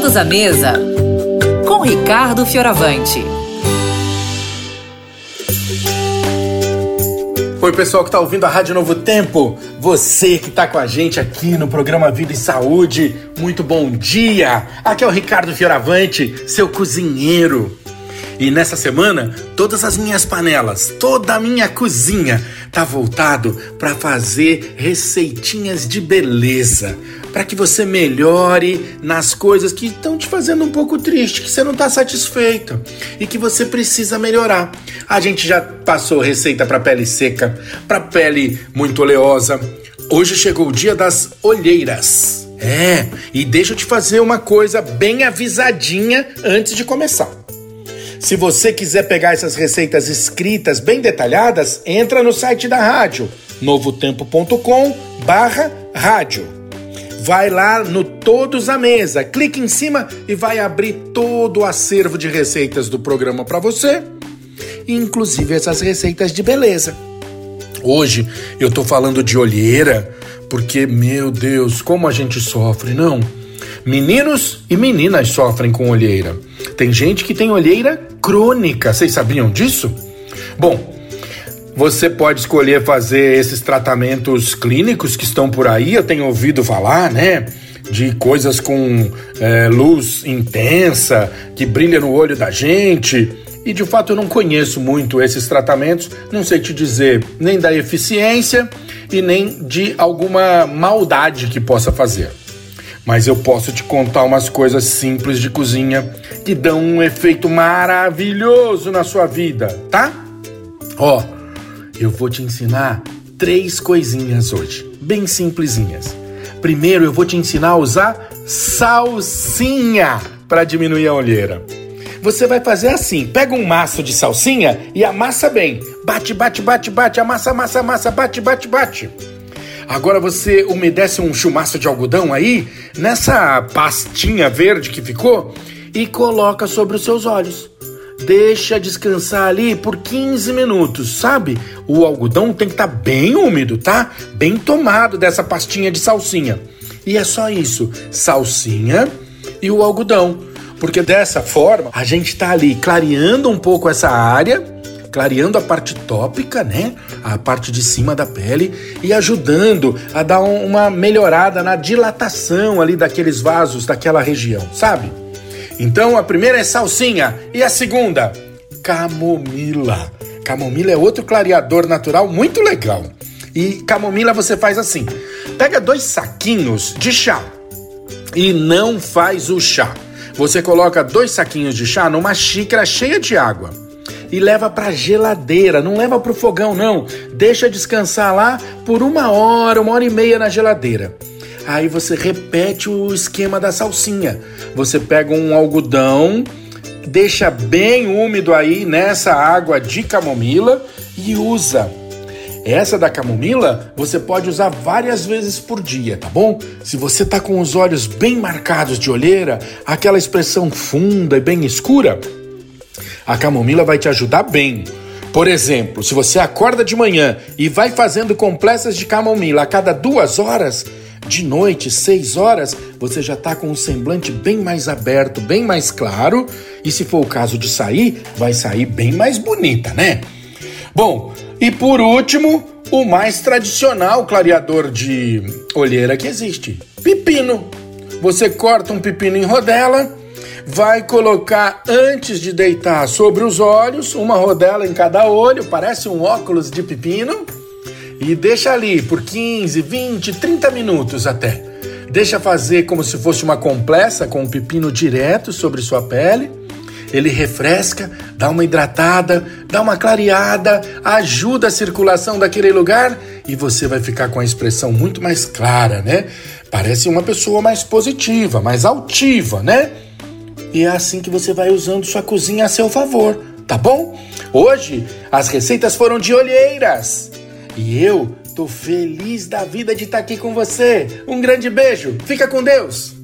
Todos à mesa com Ricardo Fioravante. Oi, pessoal que está ouvindo a Rádio Novo Tempo, você que está com a gente aqui no programa Vida e Saúde, muito bom dia! Aqui é o Ricardo Fioravante, seu cozinheiro. E nessa semana, todas as minhas panelas, toda a minha cozinha tá voltado para fazer receitinhas de beleza, para que você melhore nas coisas que estão te fazendo um pouco triste, que você não está satisfeito e que você precisa melhorar. A gente já passou receita para pele seca, para pele muito oleosa. Hoje chegou o dia das olheiras. É, e deixa eu te fazer uma coisa bem avisadinha antes de começar. Se você quiser pegar essas receitas escritas bem detalhadas, entra no site da rádio, novotempo.com barra rádio. Vai lá no Todos à Mesa, clique em cima e vai abrir todo o acervo de receitas do programa para você, inclusive essas receitas de beleza. Hoje eu tô falando de olheira, porque, meu Deus, como a gente sofre, não? Meninos e meninas sofrem com olheira. Tem gente que tem olheira crônica, vocês sabiam disso? Bom, você pode escolher fazer esses tratamentos clínicos que estão por aí, eu tenho ouvido falar, né? De coisas com é, luz intensa, que brilha no olho da gente. E de fato eu não conheço muito esses tratamentos, não sei te dizer nem da eficiência e nem de alguma maldade que possa fazer mas eu posso te contar umas coisas simples de cozinha que dão um efeito maravilhoso na sua vida, tá? Ó, eu vou te ensinar três coisinhas hoje, bem simplesinhas. Primeiro, eu vou te ensinar a usar salsinha para diminuir a olheira. Você vai fazer assim: pega um maço de salsinha e amassa bem. Bate, bate, bate, bate, amassa, amassa, amassa, bate, bate, bate. Agora você umedece um chumaço de algodão aí, nessa pastinha verde que ficou, e coloca sobre os seus olhos. Deixa descansar ali por 15 minutos, sabe? O algodão tem que estar tá bem úmido, tá? Bem tomado dessa pastinha de salsinha. E é só isso: salsinha e o algodão. Porque dessa forma a gente está ali clareando um pouco essa área clareando a parte tópica, né? A parte de cima da pele e ajudando a dar uma melhorada na dilatação ali daqueles vasos daquela região, sabe? Então a primeira é salsinha e a segunda, camomila. Camomila é outro clareador natural muito legal. E camomila você faz assim: pega dois saquinhos de chá e não faz o chá. Você coloca dois saquinhos de chá numa xícara cheia de água e leva para geladeira. Não leva para o fogão, não. Deixa descansar lá por uma hora, uma hora e meia na geladeira. Aí você repete o esquema da salsinha. Você pega um algodão, deixa bem úmido aí nessa água de camomila e usa. Essa da camomila você pode usar várias vezes por dia, tá bom? Se você tá com os olhos bem marcados de olheira, aquela expressão funda e bem escura, a camomila vai te ajudar bem. Por exemplo, se você acorda de manhã e vai fazendo compressas de camomila a cada duas horas, de noite, seis horas, você já está com um semblante bem mais aberto, bem mais claro. E se for o caso de sair, vai sair bem mais bonita, né? Bom, e por último, o mais tradicional clareador de olheira que existe: pepino. Você corta um pepino em rodela vai colocar antes de deitar sobre os olhos, uma rodela em cada olho, parece um óculos de pepino, e deixa ali por 15, 20, 30 minutos até. Deixa fazer como se fosse uma compressa com o pepino direto sobre sua pele. Ele refresca, dá uma hidratada, dá uma clareada, ajuda a circulação daquele lugar e você vai ficar com a expressão muito mais clara, né? Parece uma pessoa mais positiva, mais altiva, né? E é assim que você vai usando sua cozinha a seu favor, tá bom? Hoje as receitas foram de olheiras. E eu tô feliz da vida de estar tá aqui com você. Um grande beijo. Fica com Deus.